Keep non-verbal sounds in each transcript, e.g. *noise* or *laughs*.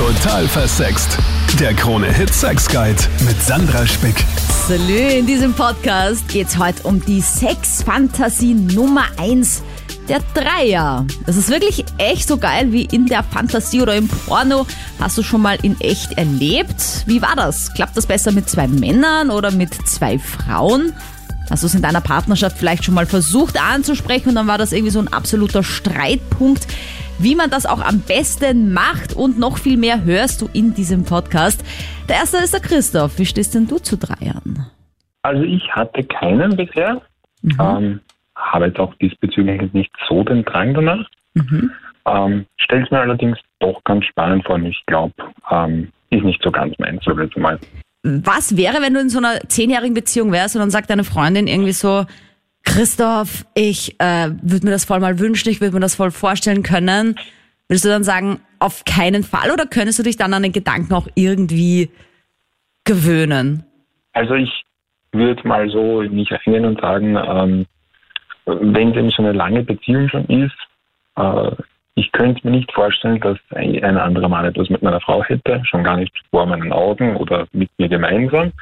Total versext. Der Krone-Hit Sex Guide mit Sandra Spick. Salü, in diesem Podcast geht's heute um die Sexfantasie Nummer 1 der Dreier. Das ist wirklich echt so geil wie in der Fantasie oder im Porno. Hast du schon mal in echt erlebt? Wie war das? Klappt das besser mit zwei Männern oder mit zwei Frauen? Hast du es in deiner Partnerschaft vielleicht schon mal versucht anzusprechen und dann war das irgendwie so ein absoluter Streitpunkt? Wie man das auch am besten macht und noch viel mehr hörst du in diesem Podcast. Der erste ist der Christoph. Wie stehst denn du zu Dreiern? Also ich hatte keinen bisher. Ähm, habe jetzt auch diesbezüglich nicht so den Drang danach. Ähm, Stelle es mir allerdings doch ganz spannend vor und ich glaube, ähm, ist nicht so ganz meins, so jetzt mal. Was wäre, wenn du in so einer zehnjährigen Beziehung wärst und dann sagt deine Freundin irgendwie so, Christoph, ich äh, würde mir das voll mal wünschen, ich würde mir das voll vorstellen können. Würdest du dann sagen, auf keinen Fall oder könntest du dich dann an den Gedanken auch irgendwie gewöhnen? Also ich würde mal so in mich reingehen und sagen, ähm, wenn eben so eine lange Beziehung schon ist, äh, ich könnte mir nicht vorstellen, dass ein, ein anderer Mann etwas mit meiner Frau hätte, schon gar nicht vor meinen Augen oder mit mir gemeinsam.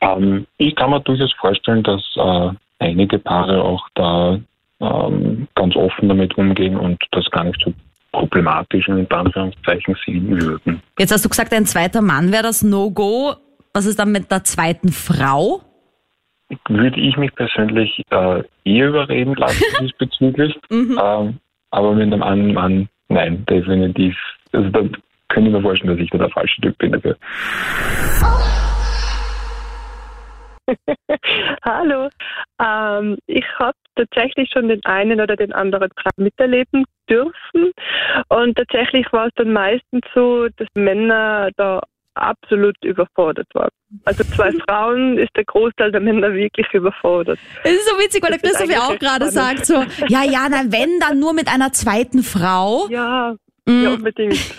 Ähm, ich kann mir durchaus vorstellen, dass äh, einige Paare auch da ähm, ganz offen damit umgehen und das gar nicht so problematisch in Anführungszeichen sehen würden. Jetzt hast du gesagt, ein zweiter Mann wäre das No-Go. Was ist dann mit der zweiten Frau? würde ich mich persönlich äh, eher überreden lassen *laughs* diesbezüglich. ähm, aber mit einem anderen Mann, nein, definitiv. Also da könnte ich mir vorstellen, dass ich da der falsche Typ bin dafür. *laughs* Hallo. Ähm, ich habe tatsächlich schon den einen oder den anderen Traum miterleben dürfen. Und tatsächlich war es dann meistens so, dass Männer da absolut überfordert waren. Also zwei *laughs* Frauen ist der Großteil der Männer wirklich überfordert. Es ist so witzig, weil der Das Christoph ja auch gerade sagt so, ja, ja, na wenn, dann nur mit einer zweiten Frau. Ja. Ja unbedingt. *laughs*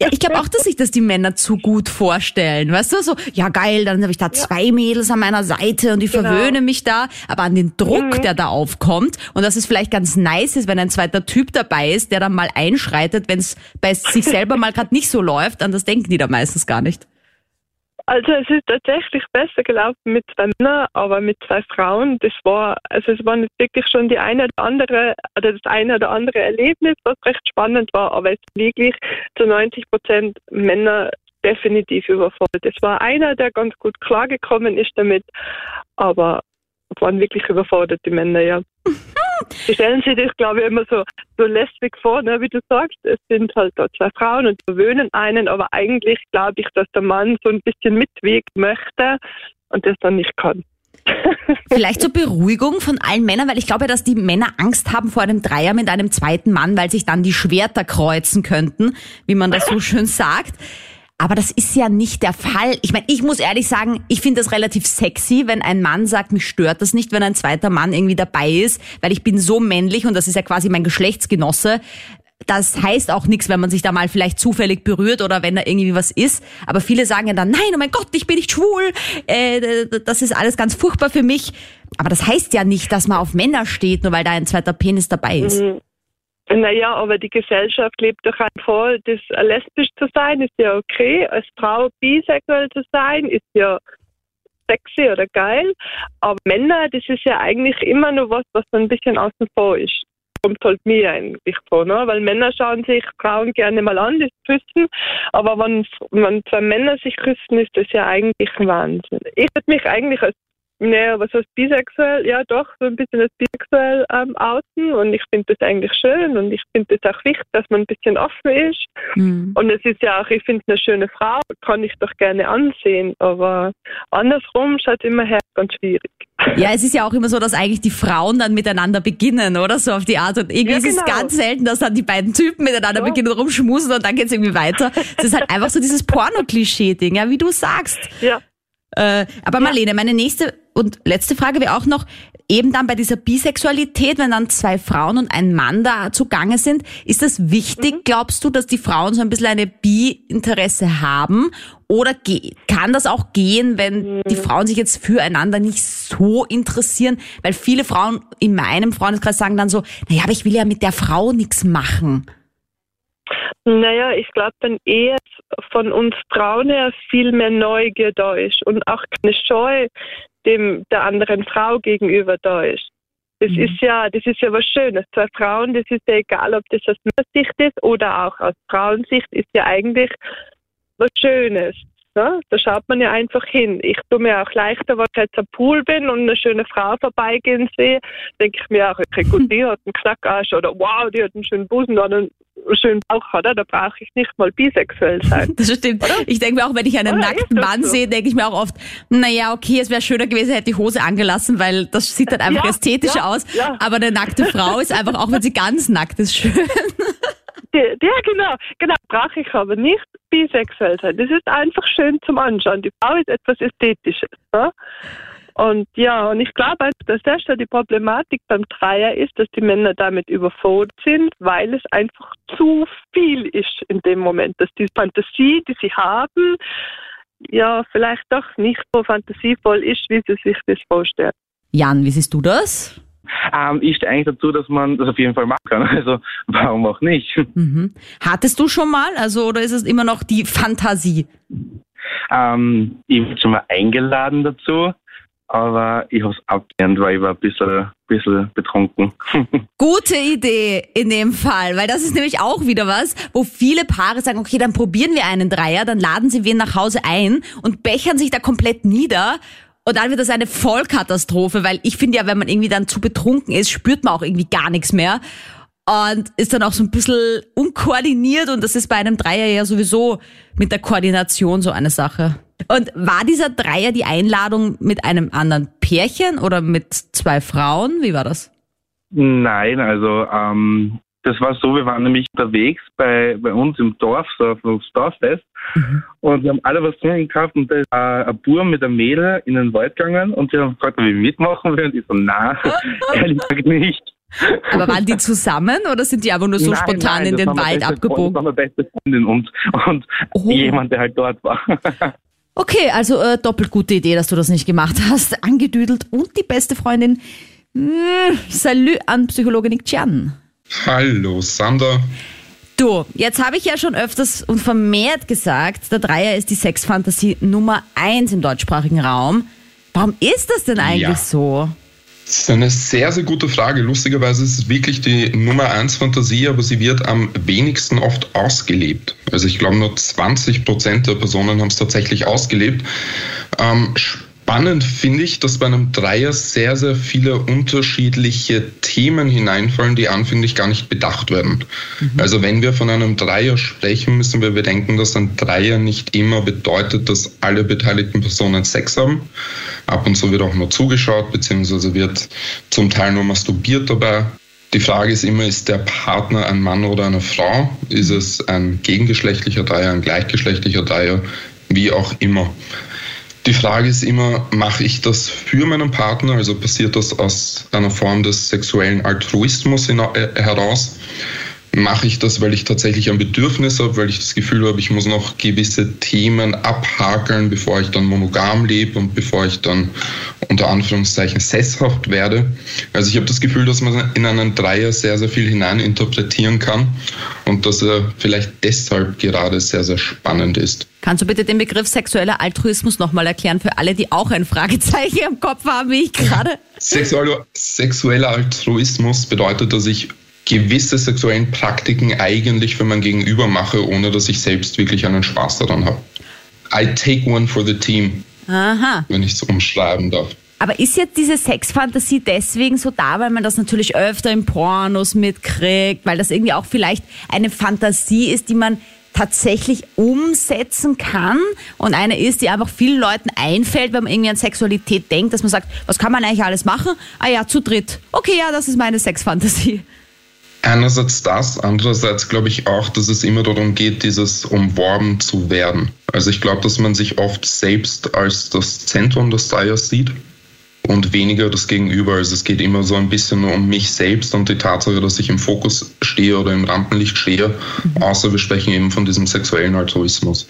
Ja, ich glaube auch, dass sich das die Männer zu gut vorstellen. Weißt du, so, ja geil, dann habe ich da zwei Mädels an meiner Seite und die Genau. verwöhnen mich da. Aber an den Druck, Mhm. der da aufkommt und dass es vielleicht ganz nice ist, wenn ein zweiter Typ dabei ist, der dann mal einschreitet, wenn es bei sich selber mal gerade nicht so läuft, an das denken die da meistens gar nicht. Also es ist tatsächlich besser gelaufen mit zwei Männern, aber mit zwei Frauen, das war, also es war nicht wirklich schon die eine oder andere, oder das eine oder andere Erlebnis, was recht spannend war, aber es wirklich zu 90 Prozent Männer definitiv überfordert. Es war einer, der ganz gut klargekommen ist damit, aber waren wirklich überfordert, die Männer, ja. *laughs* Die stellen sich das, glaube ich, immer so, so lästig vor, ne? wie du sagst. Es sind halt da zwei Frauen und verwöhnen einen, aber eigentlich glaube ich, dass der Mann so ein bisschen mitwirken möchte und das dann nicht kann. *laughs* Vielleicht zur Beruhigung von allen Männern, weil ich glaube dass die Männer Angst haben vor einem Dreier mit einem zweiten Mann, weil sich dann die Schwerter kreuzen könnten, wie man das so *laughs* schön sagt. Aber das ist ja nicht der Fall. Ich meine, ich muss ehrlich sagen, ich finde das relativ sexy, wenn ein Mann sagt, mich stört das nicht, wenn ein zweiter Mann irgendwie dabei ist, weil ich bin so männlich und das ist ja quasi mein Geschlechtsgenosse. Das heißt auch nichts, wenn man sich da mal vielleicht zufällig berührt oder wenn da irgendwie was ist. Aber viele sagen ja dann, nein, oh mein Gott, ich bin nicht schwul. Äh, das ist alles ganz furchtbar für mich. Aber das heißt ja nicht, dass man auf Männer steht, nur weil da ein zweiter Penis dabei ist. Naja, aber die Gesellschaft lebt doch ein vor, das lesbisch zu sein, ist ja okay. Als Frau bisexuell zu sein, ist ja sexy oder geil. Aber Männer, das ist ja eigentlich immer nur was, was so ein bisschen außen vor ist. Kommt halt mir eigentlich vor, ne? Weil Männer schauen sich Frauen gerne mal an, das Küssen. Aber wenn, wenn zwei Männer sich küssen, ist das ja eigentlich Wahnsinn. Ich würde mich eigentlich als naja, was heißt bisexuell? Ja, doch, so ein bisschen als bisexuell ähm, outen und ich finde das eigentlich schön und ich finde es auch wichtig, dass man ein bisschen offen ist. Mhm. Und es ist ja auch, ich finde eine schöne Frau, kann ich doch gerne ansehen, aber andersrum schaut immer her ganz schwierig. Ja, es ist ja auch immer so, dass eigentlich die Frauen dann miteinander beginnen, oder? So auf die Art. Und irgendwie Ja, ist es genau. ganz selten, dass dann die beiden Typen miteinander Ja. beginnen rumschmusen und dann geht's irgendwie weiter. Das ist halt einfach so dieses Porno-Klischee-Ding, ja, wie du sagst. Ja. Äh, aber Marlene, meine nächste und letzte Frage wäre auch noch, eben dann bei dieser Bisexualität, wenn dann zwei Frauen und ein Mann da zugange sind, ist das wichtig, glaubst du, dass die Frauen so ein bisschen eine Bi-Interesse haben? Oder kann das auch gehen, wenn die Frauen sich jetzt füreinander nicht so interessieren? Weil viele Frauen in meinem Freundeskreis sagen dann so, naja, aber ich will ja mit der Frau nichts machen. Naja, ich glaube dann eher von uns Frauen her viel mehr Neugier da ist und auch keine Scheu dem der anderen Frau gegenüber da ist. Das mhm. ist ja, das ist ja was Schönes. Zwei Frauen, das ist ja egal, ob das aus Männersicht ist oder auch aus Frauensicht, ist ja eigentlich was Schönes. Ne? Da schaut man ja einfach hin. Ich tue mir auch leichter, wenn ich jetzt am Pool bin und eine schöne Frau vorbeigehen sehe, denke ich mir auch, okay, gut, die hat einen Knackarsch oder wow, die hat einen schönen Busen oder einen schönen Bauch hat, da brauche ich nicht mal bisexuell sein. *laughs* Das stimmt. Oder? Ich denke mir auch, wenn ich einen oder nackten Mann so? sehe, denke ich mir auch oft, naja, okay, es wäre schöner gewesen, hätte die Hose angelassen, weil das sieht dann einfach ja, ästhetisch ja, aus. Ja. Aber eine nackte Frau ist einfach, auch wenn sie ganz nackt ist, schön. *laughs* Ja, genau, genau, brauche ich aber nicht bisexuell sein. Das ist einfach schön zum Anschauen. Die Frau ist etwas Ästhetisches. Ne? Und ja, und ich glaube, dass das schon die Problematik beim Dreier ist, dass die Männer damit überfordert sind, weil es einfach zu viel ist in dem Moment, dass die Fantasie, die sie haben, ja, vielleicht doch nicht so fantasievoll ist, wie sie sich das vorstellen. Jan, wie siehst du das? Ähm, ich stehe eigentlich dazu, dass man das auf jeden Fall machen kann. *laughs* Also warum auch nicht? Mhm. Hattest du schon mal, also oder ist es immer noch die Fantasie? Ähm, ich wurde schon mal eingeladen dazu, aber ich habe es abgelehnt, weil ich war ein bisschen, bisschen betrunken. *laughs* Gute Idee in dem Fall, weil das ist nämlich auch wieder was, wo viele Paare sagen, okay, dann probieren wir einen Dreier, dann laden sie wen nach Hause ein und bechern sich da komplett nieder und dann wird das eine Vollkatastrophe, weil ich finde ja, wenn man irgendwie dann zu betrunken ist, spürt man auch irgendwie gar nichts mehr. Und ist dann auch so ein bisschen unkoordiniert und das ist bei einem Dreier ja sowieso mit der Koordination so eine Sache. Und war dieser Dreier die Einladung mit einem anderen Pärchen oder mit zwei Frauen? Wie war das? Nein, also ähm, das war so, wir waren nämlich unterwegs bei, bei uns im Dorf, so auf das Dorffest. Mhm. Und wir haben alle was trinken gekauft und da ist äh, ein Bur mit einem Mädel in den Wald gegangen und sie haben gefragt, ob ich mitmachen will. Und ich so, nein, *laughs* ehrlich gesagt nicht. Aber waren die zusammen oder sind die aber nur so nein, spontan nein, in den Wald abgebogen? Das war meine beste Freundin und, und oh. jemand, der halt dort war. *laughs* Okay, also äh, doppelt gute Idee, dass du das nicht gemacht hast. Angedüdelt und die beste Freundin. Mmh, Salü an Psychologin Nick Chan. Hallo, Sander. Du, jetzt habe ich ja schon öfters und vermehrt gesagt, der Dreier ist die Sexfantasie Nummer eins im deutschsprachigen Raum. Warum ist das denn eigentlich ja. so? Das ist eine sehr, sehr gute Frage. Lustigerweise ist es wirklich die Nummer eins Fantasie, aber sie wird am wenigsten oft ausgelebt. Also ich glaube, nur 20 Prozent der Personen haben es tatsächlich ausgelebt. Ähm, Spannend finde ich, dass bei einem Dreier sehr, sehr viele unterschiedliche Themen hineinfallen, die anfänglich gar nicht bedacht werden. Mhm. Also wenn wir von einem Dreier sprechen, müssen wir bedenken, dass ein Dreier nicht immer bedeutet, dass alle beteiligten Personen Sex haben. Ab und zu wird auch nur zugeschaut, beziehungsweise wird zum Teil nur masturbiert dabei. Die Frage ist immer, ist der Partner ein Mann oder eine Frau? Ist es ein gegengeschlechtlicher Dreier, ein gleichgeschlechtlicher Dreier? Wie auch immer. Die Frage ist immer, mache ich das für meinen Partner? Also passiert das aus einer Form des sexuellen Altruismus äh, heraus? Mache ich das, weil ich tatsächlich ein Bedürfnis habe, weil ich das Gefühl habe, ich muss noch gewisse Themen abhakeln, bevor ich dann monogam lebe und bevor ich dann unter Anführungszeichen sesshaft werde. Also ich habe das Gefühl, dass man in einen Dreier sehr, sehr viel hineininterpretieren kann und dass er vielleicht deshalb gerade sehr, sehr spannend ist. Kannst du bitte den Begriff sexueller Altruismus nochmal erklären für alle, die auch ein Fragezeichen im Kopf haben, wie ich gerade? Sexueller Altruismus bedeutet, dass ich gewisse sexuellen Praktiken eigentlich für mein Gegenüber mache, ohne dass ich selbst wirklich einen Spaß daran habe. I take one for the team. Aha. Wenn ich es umschreiben darf. Aber ist jetzt diese Sexfantasie deswegen so da, weil man das natürlich öfter in Pornos mitkriegt, weil das irgendwie auch vielleicht eine Fantasie ist, die man tatsächlich umsetzen kann und eine ist, die einfach vielen Leuten einfällt, wenn man irgendwie an Sexualität denkt, dass man sagt, was kann man eigentlich alles machen? Ah ja, zu dritt. Okay, ja, das ist meine Sexfantasie. Einerseits das, andererseits glaube ich auch, dass es immer darum geht, dieses umworben zu werden. Also ich glaube, dass man sich oft selbst als das Zentrum des Styles sieht und weniger das Gegenüber. Also es geht immer so ein bisschen nur um mich selbst und die Tatsache, dass ich im Fokus stehe oder im Rampenlicht stehe, mhm. außer wir sprechen eben von diesem sexuellen Altruismus.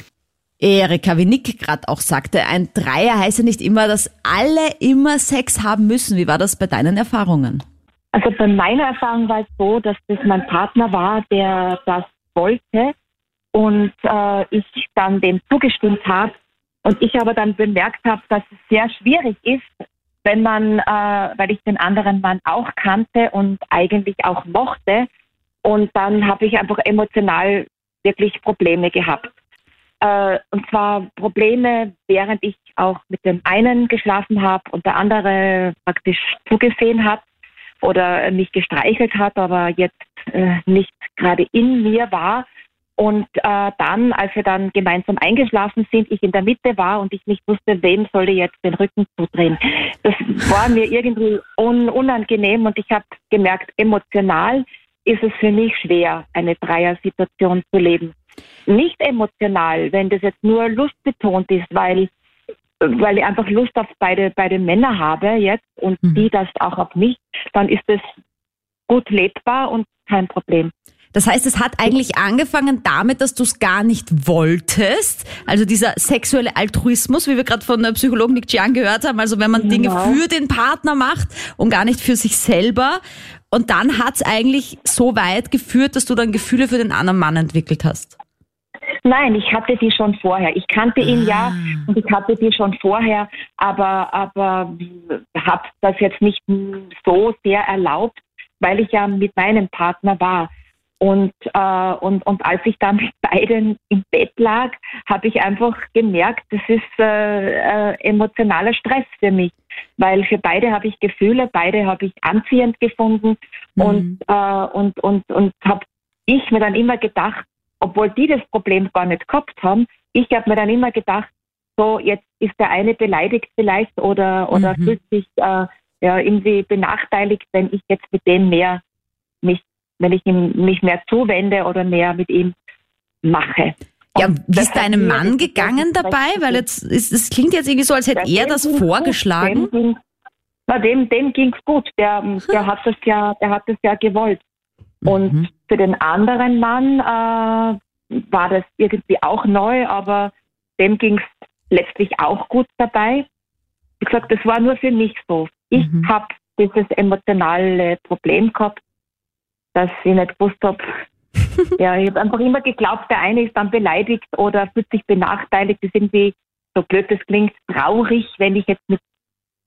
Erika, wie Nick gerade auch sagte, ein Dreier heißt ja nicht immer, dass alle immer Sex haben müssen. Wie war das bei deinen Erfahrungen? Also bei meiner Erfahrung war es so, dass das mein Partner war, der das wollte und äh, ich dann dem zugestimmt habe und ich aber dann bemerkt habe, dass es sehr schwierig ist, wenn man, äh, weil ich den anderen Mann auch kannte und eigentlich auch mochte und dann habe ich einfach emotional wirklich Probleme gehabt. Äh, und zwar Probleme, während ich auch mit dem einen geschlafen habe und der andere praktisch zugesehen hat oder mich gestreichelt hat, aber jetzt äh, nicht gerade in mir war. Und äh, dann, als wir dann gemeinsam eingeschlafen sind, ich in der Mitte war und ich nicht wusste, wem soll ich jetzt den Rücken zudrehen. Das war mir irgendwie un unangenehm und ich habe gemerkt, emotional ist es für mich schwer, eine Dreier-Situation zu leben. Nicht emotional, wenn das jetzt nur lustbetont ist, weil, weil ich einfach Lust auf beide, beide Männer habe jetzt und mhm. die das auch auf mich, dann ist es gut lebbar und kein Problem. Das heißt, es hat eigentlich angefangen damit, dass du es gar nicht wolltest. Also dieser sexuelle Altruismus, wie wir gerade von der Psychologin Nick Jiang gehört haben. Also wenn man genau. Dinge für den Partner macht und gar nicht für sich selber. Und dann hat es eigentlich so weit geführt, dass du dann Gefühle für den anderen Mann entwickelt hast. Nein, ich hatte die schon vorher. Ich kannte ihn ah. ja und ich hatte die schon vorher, aber, aber habe das jetzt nicht so sehr erlaubt, weil ich ja mit meinem Partner war. Und, äh, und, und als ich dann mit beiden im Bett lag, habe ich einfach gemerkt, das ist äh, äh, emotionaler Stress für mich. Weil für beide habe ich Gefühle, beide habe ich anziehend gefunden mhm. und, äh, und, und, und habe ich mir dann immer gedacht, obwohl die das Problem gar nicht gehabt haben, ich habe mir dann immer gedacht, so jetzt ist der eine beleidigt vielleicht oder, oder mhm. fühlt sich äh, ja, irgendwie benachteiligt, wenn ich jetzt mit dem mehr mich wenn ich ihm mich mehr zuwende oder mehr mit ihm mache. Ja, wie ist deinem Mann gegangen dabei? Weil jetzt es, es klingt jetzt irgendwie so, als hätte er das vorgeschlagen. Dem, na, dem, dem ging's gut. Der, der *laughs* hat das ja, der hat das ja gewollt. Und mhm. für den anderen Mann äh, war das irgendwie auch neu, aber dem ging's letztlich auch gut dabei. Wie gesagt, das war nur für mich so. Ich mhm. habe dieses emotionale Problem gehabt dass ich nicht gewusst habe. *laughs* ja, ich habe einfach immer geglaubt, der eine ist dann beleidigt oder fühlt sich benachteiligt. Das ist irgendwie, so blöd das klingt, traurig, wenn ich jetzt mit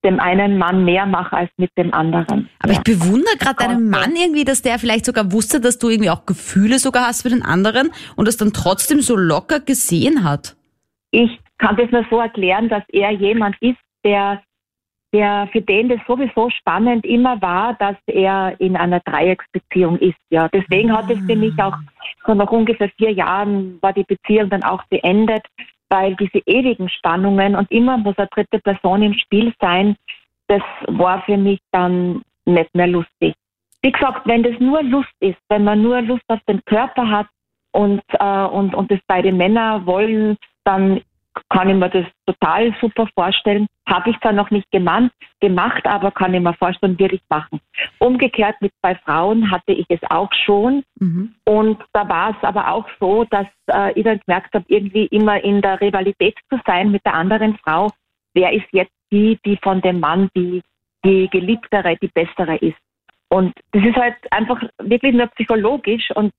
dem einen Mann mehr mache als mit dem anderen. Aber ja. ich bewundere gerade deinen Mann irgendwie, dass der vielleicht sogar wusste, dass du irgendwie auch Gefühle sogar hast für den anderen und das dann trotzdem so locker gesehen hat. Ich kann das nur so erklären, dass er jemand ist, der der für den das sowieso spannend immer war, dass er in einer Dreiecksbeziehung ist. Ja, deswegen hat es für mich auch so nach ungefähr vier Jahren war die Beziehung dann auch beendet, weil diese ewigen Spannungen und immer muss eine dritte Person im Spiel sein, das war für mich dann nicht mehr lustig. Wie gesagt, wenn das nur Lust ist, wenn man nur Lust auf den Körper hat und, äh, und, und das beide Männer wollen, dann kann ich mir das total super vorstellen. Habe ich zwar noch nicht gemacht, gemacht, aber kann ich mir vorstellen, würde ich machen. Umgekehrt mit zwei Frauen hatte ich es auch schon. Mhm. Und da war es aber auch so, dass äh, ich dann gemerkt habe, irgendwie immer in der Rivalität zu sein mit der anderen Frau. Wer ist jetzt die, die von dem Mann die, die geliebtere, die bessere ist? Und das ist halt einfach wirklich nur psychologisch und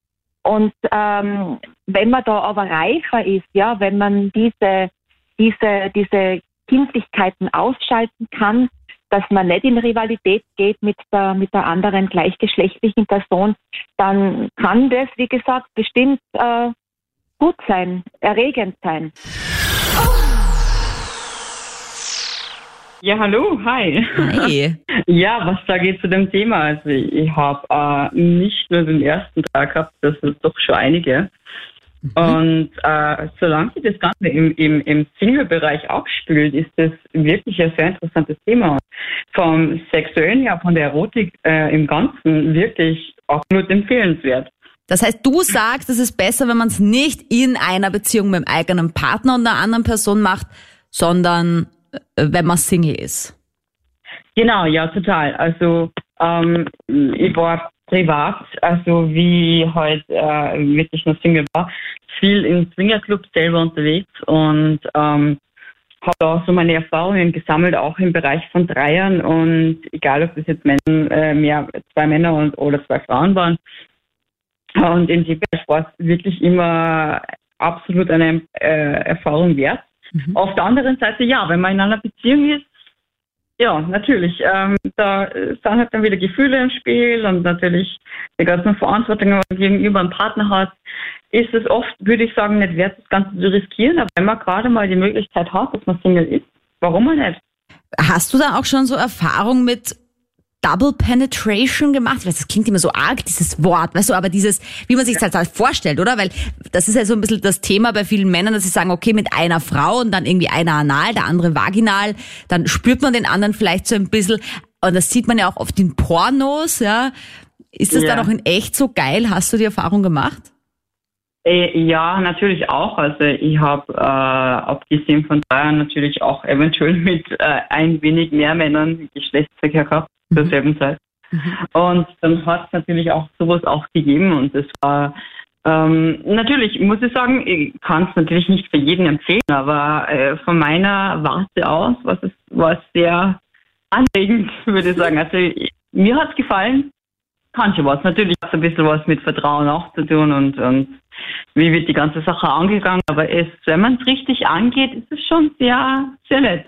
und ähm, wenn man da aber reifer ist, ja, wenn man diese, diese, diese Kindlichkeiten ausschalten kann, dass man nicht in Rivalität geht mit der, mit der anderen gleichgeschlechtlichen Person, dann kann das, wie gesagt, bestimmt äh, gut sein, erregend sein. Ja, hallo, hi. Hi. *laughs* ja, was sage ich zu dem Thema? Also ich habe äh, nicht nur den ersten Tag gehabt, das sind doch schon einige. Mhm. Und äh, solange sich das Ganze im, im, im Single-Bereich abspielt, ist das wirklich ein sehr interessantes Thema. Vom Sexuellen her, von der Erotik äh, im Ganzen wirklich auch nur empfehlenswert. Das heißt, du sagst, es ist besser, wenn man es nicht in einer Beziehung mit dem eigenen Partner und einer anderen Person macht, sondern äh, wenn man Single ist. Genau, ja, total. Also ähm, ich war privat, also wie halt äh, wirklich nur Single war, viel im Swingerclub selber unterwegs und ähm, habe da so meine Erfahrungen gesammelt, auch im Bereich von Dreiern und egal, ob das jetzt Männer, äh, mehr zwei Männer und, oder zwei Frauen waren. Und in dem Bereich war es wirklich immer absolut eine äh, Erfahrung wert. Mhm. Auf der anderen Seite, ja, wenn man in einer Beziehung ist, ja, natürlich. Ähm, da sind halt dann wieder Gefühle im Spiel und natürlich die ganzen Verantwortungen, die man gegenüber einem Partner hat, ist es oft, würde ich sagen, nicht wert, das Ganze zu riskieren. Aber wenn man gerade mal die Möglichkeit hat, dass man Single ist, warum auch nicht? Hast du da auch schon so Erfahrung mit Double Penetration gemacht. Weiß, das klingt immer so arg, dieses Wort, weißt du, aber dieses, wie man sich das halt vorstellt, oder? Weil das ist ja so ein bisschen das Thema bei vielen Männern, dass sie sagen, okay, mit einer Frau und dann irgendwie einer anal, der andere vaginal, dann spürt man den anderen vielleicht so ein bisschen, und das sieht man ja auch oft in Pornos, ja. Ist das ja. dann auch in echt so geil? Hast du die Erfahrung gemacht? Äh, ja, natürlich auch. Also ich habe äh, abgesehen von Bayern natürlich auch eventuell mit äh, ein wenig mehr Männern Geschlechtsverkehr gehabt zur mhm. selben Zeit. Mhm. Und dann hat es natürlich auch sowas auch gegeben und es war ähm, natürlich, muss ich sagen, ich kann es natürlich nicht für jeden empfehlen, aber äh, von meiner Warte aus was es, war es sehr anregend, *laughs* würde ich sagen. Also mir hat es gefallen, kann schon was. Natürlich hat es ein bisschen was mit Vertrauen auch zu tun und, und wie wird die ganze Sache angegangen. Aber es, wenn man es richtig angeht, ist es schon sehr, sehr nett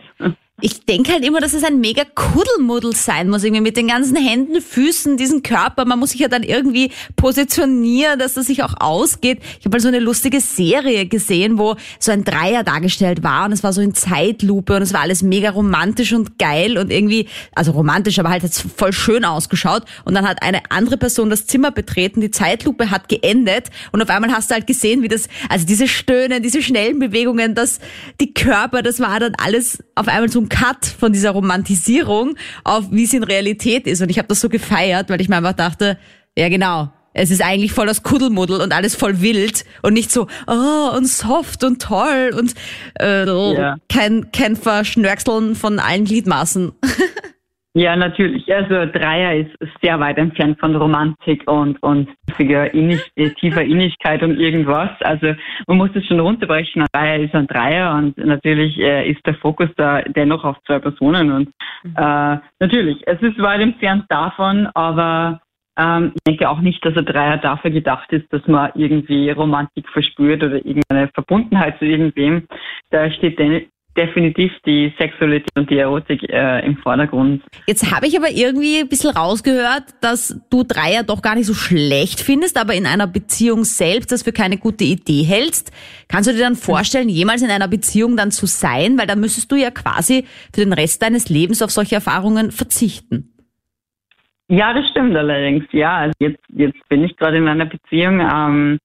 ich denke halt immer, dass es ein mega Kuddelmuddel sein muss, irgendwie mit den ganzen Händen, Füßen, diesen Körper. Man muss sich ja dann irgendwie positionieren, dass das sich auch ausgeht. Ich habe mal so eine lustige Serie gesehen, wo so ein Dreier dargestellt war und es war so in Zeitlupe und es war alles mega romantisch und geil und irgendwie, also romantisch, aber halt hat voll schön ausgeschaut. Und dann hat eine andere Person das Zimmer betreten, die Zeitlupe hat geendet und auf einmal hast du halt gesehen, wie das, also diese Stöhnen, diese schnellen Bewegungen, das, die Körper, das war dann alles auf einmal so ein Cut von dieser Romantisierung auf wie es in Realität ist. Und ich habe das so gefeiert, weil ich mir einfach dachte, ja genau, es ist eigentlich voll das Kuddelmuddel und alles voll wild und nicht so, oh, und soft und toll und äh, ja. kein, kein Verschnörkeln von allen Gliedmaßen. *laughs* Ja, natürlich. Also Dreier ist sehr weit entfernt von Romantik und, und tiefer, Innig tiefer Innigkeit und irgendwas. Also man muss es schon runterbrechen. Ein Dreier ist ein Dreier und natürlich äh, ist der Fokus da dennoch auf zwei Personen. Und mhm. äh, natürlich, es ist weit entfernt davon, aber ähm, ich denke auch nicht, dass ein Dreier dafür gedacht ist, dass man irgendwie Romantik verspürt oder irgendeine Verbundenheit zu irgendwem. Da steht definitiv die Sexualität und die Erotik äh, im Vordergrund. Jetzt habe ich aber irgendwie ein bisschen rausgehört, dass du Dreier doch gar nicht so schlecht findest, aber in einer Beziehung selbst das für keine gute Idee hältst. Kannst du dir dann vorstellen, jemals in einer Beziehung dann zu sein? Weil da müsstest du ja quasi für den Rest deines Lebens auf solche Erfahrungen verzichten. Ja, das stimmt allerdings. Ja, also jetzt, jetzt bin ich gerade in einer Beziehung. Ähm,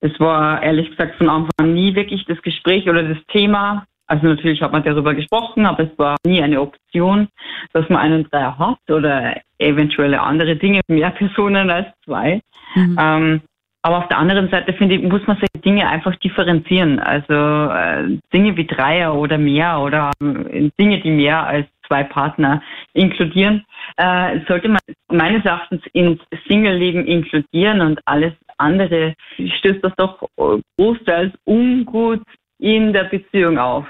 es war ehrlich gesagt von Anfang an nie wirklich das Gespräch oder das Thema. Also natürlich hat man darüber gesprochen, aber es war nie eine Option, dass man einen Dreier hat oder eventuelle andere Dinge, mehr Personen als zwei. Mhm. Ähm, aber auf der anderen Seite finde ich, muss man solche Dinge einfach differenzieren. Also äh, Dinge wie Dreier oder mehr oder äh, Dinge, die mehr als zwei Partner inkludieren, äh, sollte man meines Erachtens ins Single-Leben inkludieren und alles andere stößt das doch großteils ungut in der Beziehung auf?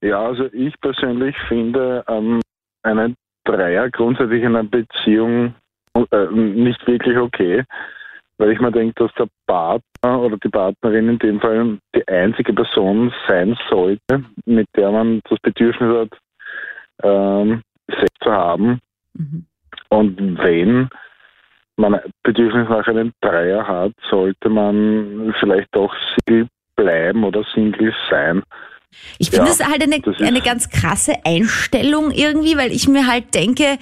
Ja, also ich persönlich finde ähm, einen Dreier grundsätzlich in einer Beziehung äh, nicht wirklich okay, weil ich mir denke, dass der Partner oder die Partnerin in dem Fall die einzige Person sein sollte, mit der man das Bedürfnis hat, ähm, Sex zu haben. Mhm. Und wenn man Bedürfnis nach einem Dreier hat, sollte man vielleicht doch Single bleiben oder Single sein. Ich finde es ja, halt eine, eine ganz krasse Einstellung irgendwie, weil ich mir halt denke,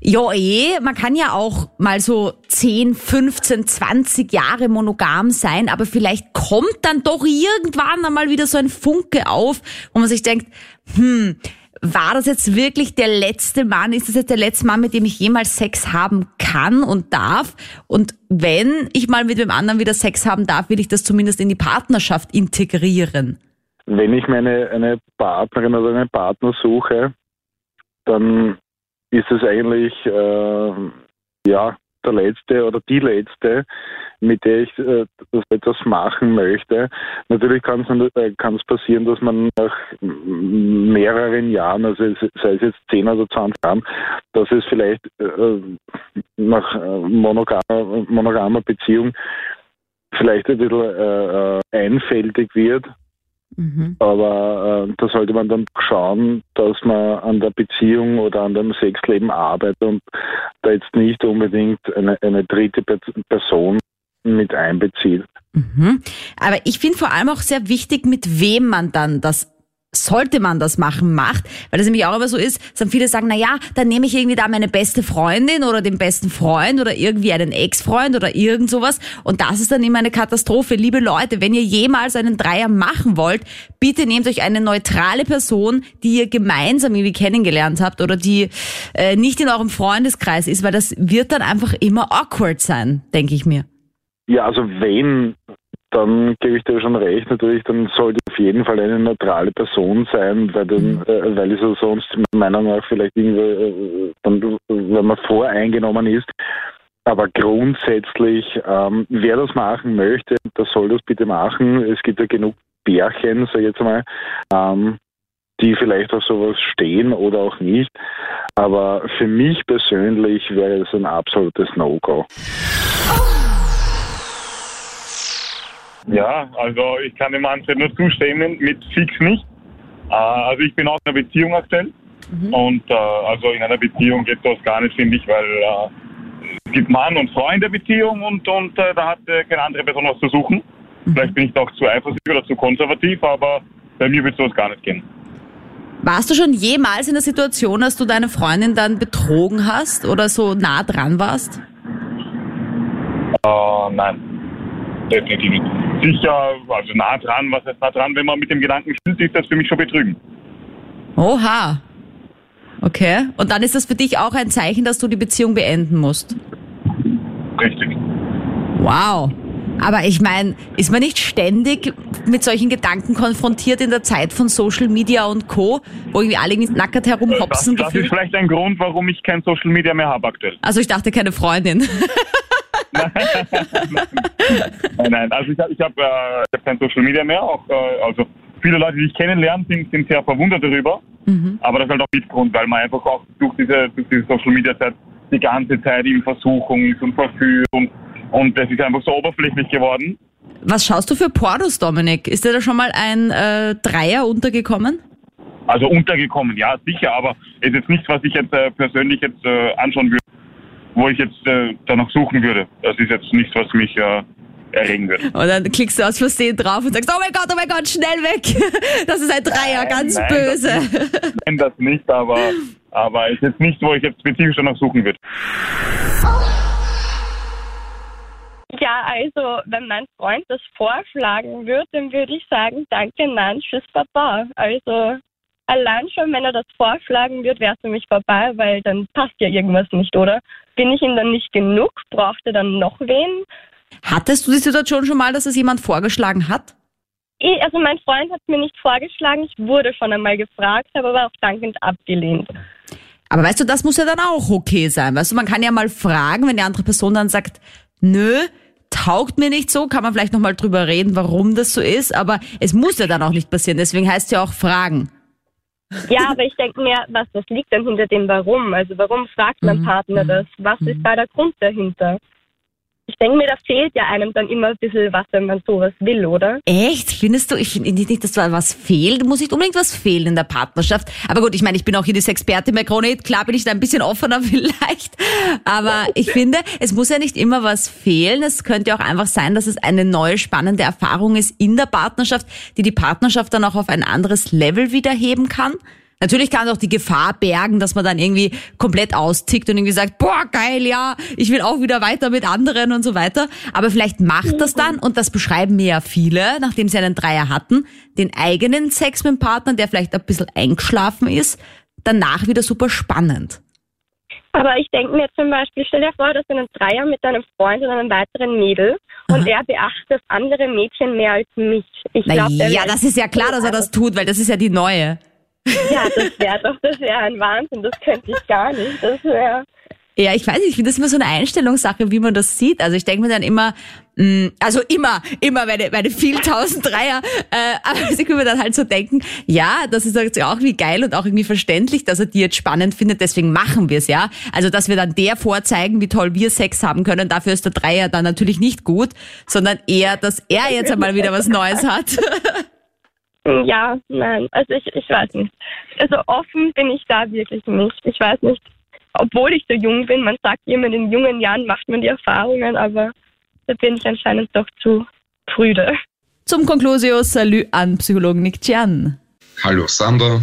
ja eh, man kann ja auch mal so 10, 15, 20 Jahre monogam sein, aber vielleicht kommt dann doch irgendwann einmal wieder so ein Funke auf, wo man sich denkt, hm, war das jetzt wirklich der letzte Mann? Ist das jetzt der letzte Mann, mit dem ich jemals Sex haben kann und darf? Und wenn ich mal mit dem anderen wieder Sex haben darf, will ich das zumindest in die Partnerschaft integrieren. Wenn ich meine eine Partnerin oder einen Partner suche, dann ist es eigentlich äh, ja der letzte oder die letzte, mit der ich äh, etwas machen möchte. Natürlich kann es äh, passieren, dass man nach mehreren Jahren, also sei es jetzt 10 oder 20 Jahren, dass es vielleicht äh, nach äh, monogamer, monogamer Beziehung vielleicht ein bisschen äh, äh einfältig wird Mhm. Aber äh, da sollte man dann schauen, dass man an der Beziehung oder an dem Sexleben arbeitet und da jetzt nicht unbedingt eine, eine dritte Person mit einbezieht. Mhm. Aber ich finde vor allem auch sehr wichtig, mit wem man dann das sollte man das machen, macht, weil das nämlich auch immer so ist, dass viele sagen, na ja, dann nehme ich irgendwie da meine beste Freundin oder den besten Freund oder irgendwie einen Ex-Freund oder irgend sowas und das ist dann immer eine Katastrophe. Liebe Leute, wenn ihr jemals einen Dreier machen wollt, bitte nehmt euch eine neutrale Person, die ihr gemeinsam irgendwie kennengelernt habt oder die äh, nicht in eurem Freundeskreis ist, weil das wird dann einfach immer awkward sein, denke ich mir. Ja, also wenn dann gebe ich dir schon recht, natürlich, dann sollte auf jeden Fall eine neutrale Person sein, weil, dann, mhm. äh, weil es so sonst meiner Meinung nach vielleicht irgendwie, äh, dann, wenn man voreingenommen ist. Aber grundsätzlich, ähm, wer das machen möchte, der soll das bitte machen. Es gibt ja genug Bärchen, sag ich jetzt mal, ähm, die vielleicht auf sowas stehen oder auch nicht. Aber für mich persönlich wäre es ein absolutes No-Go. Ja, also ich kann dem Manfred nur zustimmen, mit Fix nicht. Äh, also ich bin auch in einer Beziehung aktuell. Mhm. Und äh, also in einer Beziehung geht das gar nicht, finde ich, weil äh, es gibt Mann und Frau in der Beziehung und, und äh, da hat äh, keine andere Person was zu suchen. Mhm. Vielleicht bin ich da auch zu eifersüchtig oder zu konservativ, aber bei mir wird sowas gar nicht gehen. Warst du schon jemals in der Situation, dass du deine Freundin dann betrogen hast oder so nah dran warst? Uh, nein, definitiv nicht sicher, also nah dran, was heißt nah dran, wenn man mit dem Gedanken spielt, ist das für mich schon betrügen. Oha. Okay. Und dann ist das für dich auch ein Zeichen, dass du die Beziehung beenden musst. Richtig. Wow. Aber ich meine, ist man nicht ständig mit solchen Gedanken konfrontiert in der Zeit von Social Media und Co., wo irgendwie alle nackert herumhopsen? Das, das ist vielleicht ein Grund, warum ich kein Social Media mehr habe aktuell. Also ich dachte keine Freundin. *laughs* *laughs* nein, nein, also ich habe ich hab, äh, hab kein Social Media mehr. Auch, äh, also viele Leute, die ich kennenlernen, sind, sind sehr verwundert darüber. Mhm. Aber das ist halt auch Mitgrund, weil man einfach auch durch diese, durch diese Social Media Zeit die ganze Zeit in Versuchung ist und verführt und, und das ist einfach so oberflächlich geworden. Was schaust du für Pornos, Dominik? Ist dir da schon mal ein äh, Dreier untergekommen? Also untergekommen, ja, sicher, aber es ist jetzt nichts, was ich jetzt äh, persönlich jetzt äh, anschauen würde wo ich jetzt äh, danach suchen würde. Das ist jetzt nichts, was mich äh, erregen würde. Und dann klickst du aus Versehen drauf und sagst, oh mein Gott, oh mein Gott, schnell weg. *laughs* Das ist ein Dreier, nein, ganz nein, böse. Das *laughs* nein, das nicht, aber, aber ist jetzt nicht, wo ich jetzt spezifisch danach suchen würde. Ja, also, wenn mein Freund das vorschlagen würde, dann würde ich sagen, danke, nein, tschüss, Papa. Also, allein schon, wenn er das vorschlagen wird, wäre es für mich vorbei, weil dann passt ja irgendwas nicht, oder? Bin ich ihm dann nicht genug? Braucht er dann noch wen? Hattest du die Situation schon mal, dass es jemand vorgeschlagen hat? Ich, also mein Freund hat mir nicht vorgeschlagen, ich wurde schon einmal gefragt, habe aber auch dankend abgelehnt. Aber weißt du, das muss ja dann auch okay sein. Weißt du, man kann ja mal fragen, wenn die andere Person dann sagt, nö, taugt mir nicht so, kann man vielleicht nochmal drüber reden, warum das so ist, aber es muss ja dann auch nicht passieren. Deswegen heißt es ja auch fragen. Ja, aber ich denke mir, was, was liegt denn hinter dem Warum? Also warum fragt mein mhm. Partner das? Was ist mhm. da der Grund dahinter? Ich denke mir, da fehlt ja einem dann immer ein bisschen was, wenn man sowas will, oder? Echt? Findest du, ich finde nicht, dass da was fehlt. Muss nicht unbedingt was fehlen in der Partnerschaft. Aber gut, ich meine, ich bin auch hier das Experte bei Krone. Klar bin ich da ein bisschen offener *laughs* vielleicht. Aber ich finde, es muss ja nicht immer was fehlen. Es könnte auch einfach sein, dass es eine neue spannende Erfahrung ist in der Partnerschaft, die die Partnerschaft dann auch auf ein anderes Level wieder heben kann. Natürlich kann es auch die Gefahr bergen, dass man dann irgendwie komplett austickt und irgendwie sagt, boah, geil, ja, ich will auch wieder weiter mit anderen und so weiter. Aber vielleicht macht das dann, und das beschreiben mir ja viele, nachdem sie einen Dreier hatten, den eigenen Sex mit dem Partner, der vielleicht ein bisschen eingeschlafen ist, danach wieder super spannend. Aber ich denke mir zum Beispiel, stell dir vor, dass du einen Dreier mit deinem Freund oder einem weiteren Mädel Aha. und er beachtet andere Mädchen mehr als mich. Ich glaub, ja, das ist ja klar, dass er das tut, weil das ist ja die neue. Ja, das wäre doch, das wäre ein Wahnsinn, das könnte ich gar nicht. Das wäre. Ja, ich weiß nicht, ich finde das immer so eine Einstellungssache, wie man das sieht. Also ich denke mir dann immer, mh, also immer, immer meine, meine vielen tausend Dreier, äh, aber *laughs* sie können dann halt so denken, ja, das ist jetzt auch wie geil und auch irgendwie verständlich, dass er die jetzt spannend findet, deswegen machen wir es, ja. Also, dass wir dann der vorzeigen, wie toll wir Sex haben können, dafür ist der Dreier dann natürlich nicht gut, sondern eher, dass er jetzt einmal wieder was Neues hat. *laughs* Ja, nein, also ich, ich weiß nicht. Also offen bin ich da wirklich nicht. Ich weiß nicht, obwohl ich so jung bin, man sagt immer, in den jungen Jahren macht man die Erfahrungen, aber da bin ich anscheinend doch zu prüde. Zum Conclusio, Salü an Psychologen Nick Chan. Hallo Sandra.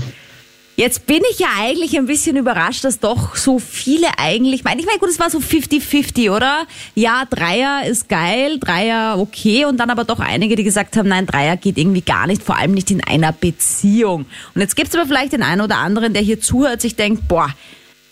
Jetzt bin ich ja eigentlich ein bisschen überrascht, dass doch so viele eigentlich meinen. Ich meine, gut, es war so 50-50, oder? Ja, Dreier ist geil, Dreier okay und dann aber doch einige, die gesagt haben, nein, Dreier geht irgendwie gar nicht, vor allem nicht in einer Beziehung. Und jetzt gibt's aber vielleicht den einen oder anderen, der hier zuhört, sich denkt, boah,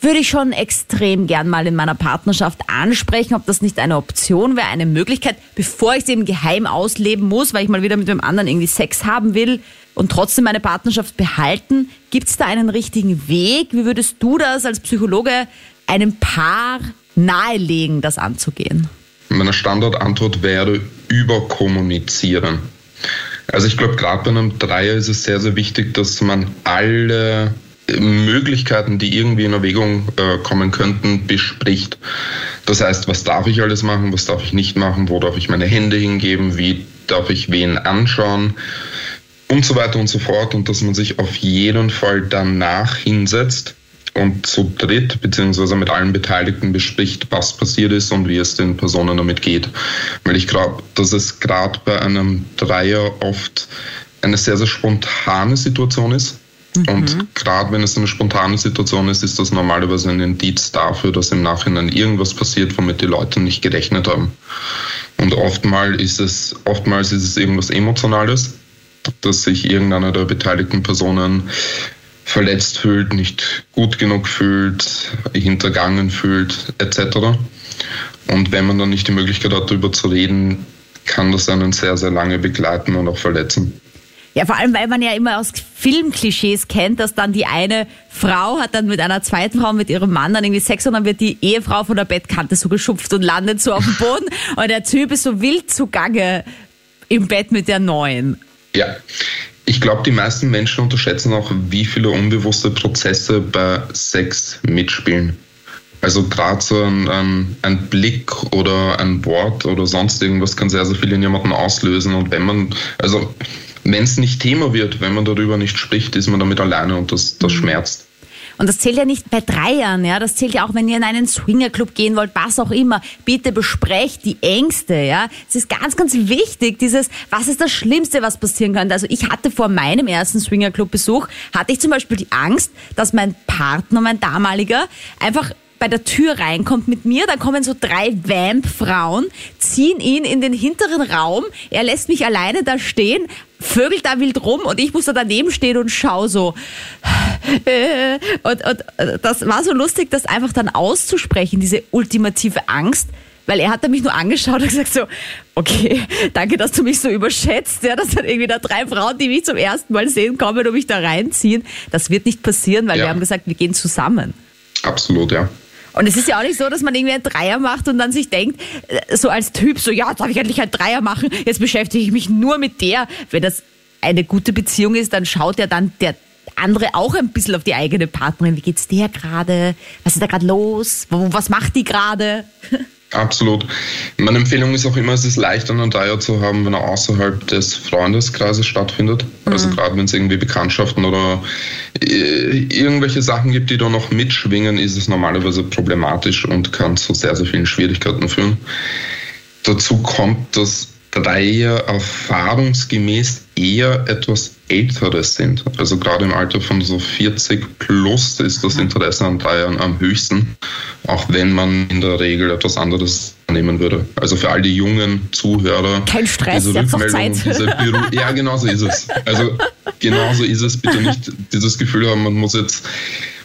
würde ich schon extrem gern mal in meiner Partnerschaft ansprechen, ob das nicht eine Option wäre, eine Möglichkeit, bevor ich es eben geheim ausleben muss, weil ich mal wieder mit dem anderen irgendwie Sex haben will und trotzdem meine Partnerschaft behalten. Gibt es da einen richtigen Weg? Wie würdest du das als Psychologe einem Paar nahelegen, das anzugehen? Meine Standardantwort wäre überkommunizieren. Also ich glaube, gerade bei einem Dreier ist es sehr, sehr wichtig, dass man alle Möglichkeiten, die irgendwie in Erwägung äh, kommen könnten, bespricht. Das heißt, was darf ich alles machen, was darf ich nicht machen, wo darf ich meine Hände hingeben, wie darf ich wen anschauen und so weiter und so fort. Und dass man sich auf jeden Fall danach hinsetzt und zu dritt beziehungsweise mit allen Beteiligten bespricht, was passiert ist und wie es den Personen damit geht. Weil ich glaube, dass es gerade bei einem Dreier oft eine sehr, sehr spontane Situation ist und mhm. gerade wenn es eine spontane Situation ist, ist das normalerweise ein Indiz dafür, dass im Nachhinein irgendwas passiert, womit die Leute nicht gerechnet haben. Und oftmals ist es, oftmals ist es irgendwas Emotionales, dass sich irgendeiner der beteiligten Personen verletzt fühlt, nicht gut genug fühlt, hintergangen fühlt, etc. Und wenn man dann nicht die Möglichkeit hat, darüber zu reden, kann das einen sehr, sehr lange begleiten und auch verletzen. Ja, vor allem, weil man ja immer aus Filmklischees kennt, dass dann die eine Frau hat dann mit einer zweiten Frau, mit ihrem Mann dann irgendwie Sex und dann wird die Ehefrau von der Bettkante so geschupft und landet so auf dem Boden *laughs* und der Typ ist so wild zugange im Bett mit der neuen. Ja. Ich glaube, die meisten Menschen unterschätzen auch, wie viele unbewusste Prozesse bei Sex mitspielen. Also gerade so ein, ein, ein, Blick oder ein Wort oder sonst irgendwas kann sehr, sehr viel in jemandem auslösen. Und wenn man, also wenn es nicht Thema wird, wenn man darüber nicht spricht, ist man damit alleine und das, das mhm. schmerzt. Und das zählt ja nicht bei Dreiern, ja. Das zählt ja auch, wenn ihr in einen Swingerclub gehen wollt, was auch immer. Bitte besprecht die Ängste, ja. Es ist ganz, ganz wichtig, dieses, was ist das Schlimmste, was passieren könnte. Also ich hatte vor meinem ersten Swingerclub-Besuch, hatte ich zum Beispiel die Angst, dass mein Partner, mein damaliger, einfach bei der Tür reinkommt mit mir, dann kommen so drei Vamp-Frauen, ziehen ihn in den hinteren Raum, er lässt mich alleine da stehen, vögelt da wild rum und ich muss da daneben stehen und schau so. Und, und das war so lustig, das einfach dann auszusprechen, diese ultimative Angst, weil er hat mich nur angeschaut und gesagt so, okay, danke, dass du mich so überschätzt, ja, dass dann irgendwie da drei Frauen, die mich zum ersten Mal sehen, kommen und mich da reinziehen. Das wird nicht passieren, weil ja. wir haben gesagt, wir gehen zusammen. Absolut, ja. Und es ist ja auch nicht so, dass man irgendwie einen Dreier macht und dann sich denkt, äh, so als Typ, so ja, darf ich endlich einen Dreier machen, jetzt beschäftige ich mich nur mit der. Wenn das eine gute Beziehung ist, dann schaut ja dann der andere auch ein bisschen auf die eigene Partnerin. Wie geht's der gerade? Was ist da gerade los? Was macht die gerade? *laughs* Absolut. Meine Empfehlung ist auch immer, es ist leichter, einen Dreier zu haben, wenn er außerhalb des Freundeskreises stattfindet. Mhm. Also gerade wenn es irgendwie Bekanntschaften oder äh, irgendwelche Sachen gibt, die da noch mitschwingen, ist es normalerweise problematisch und kann zu sehr, sehr vielen Schwierigkeiten führen. Dazu kommt, dass Dreier erfahrungsgemäß eher etwas Älteres sind. Also gerade im Alter von so 40 plus ist das Interesse an Dreiern am höchsten, auch wenn man in der Regel etwas anderes nehmen würde. Also für all die jungen Zuhörer. Kein Stress, diese jetzt noch Zeit. ja, genau so ist es. Also *laughs* genau so ist es. Bitte nicht dieses Gefühl haben, man muss jetzt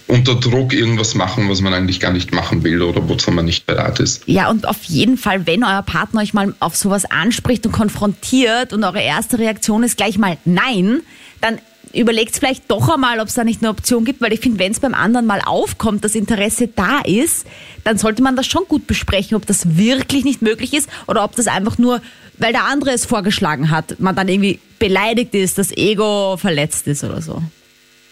unter Druck irgendwas machen, was man eigentlich gar nicht machen will oder wozu man nicht bereit ist. Ja, und auf jeden Fall, wenn euer Partner euch mal auf sowas anspricht und konfrontiert und eure erste Reaktion ist gleich mal Nein, dann überlegt vielleicht doch einmal, ob es da nicht eine Option gibt, weil ich finde, wenn es beim anderen mal aufkommt, das Interesse da ist, dann sollte man das schon gut besprechen, ob das wirklich nicht möglich ist oder ob das einfach nur, weil der andere es vorgeschlagen hat, man dann irgendwie beleidigt ist, das Ego verletzt ist oder so.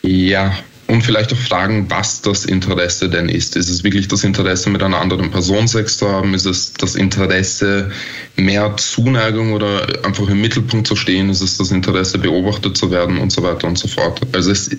Ja, und vielleicht auch fragen, was das Interesse denn ist. Ist es wirklich das Interesse, mit einer anderen Person Sex zu haben? Ist es das Interesse, mehr Zuneigung oder einfach im Mittelpunkt zu stehen? Ist es das Interesse, beobachtet zu werden und so weiter und so fort? Also es,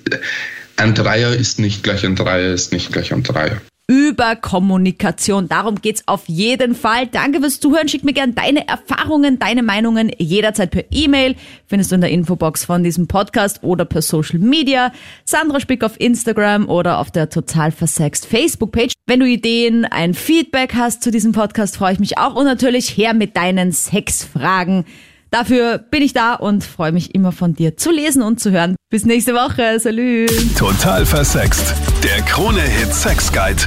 ein Dreier ist nicht gleich ein Dreier, ist nicht gleich ein Dreier über Kommunikation. Darum geht's auf jeden Fall. Danke fürs Zuhören. Schick mir gerne deine Erfahrungen, deine Meinungen jederzeit per E-Mail. Findest du in der Infobox von diesem Podcast oder per Social Media. Sandra Spick auf Instagram oder auf der total versext Facebook-Page. Wenn du Ideen, ein Feedback hast zu diesem Podcast, freue ich mich auch. Und natürlich her mit deinen Sexfragen. Dafür bin ich da und freue mich immer von dir zu lesen und zu hören. Bis nächste Woche. Salü. Total versext. Der Krone-Hit Sex Guide.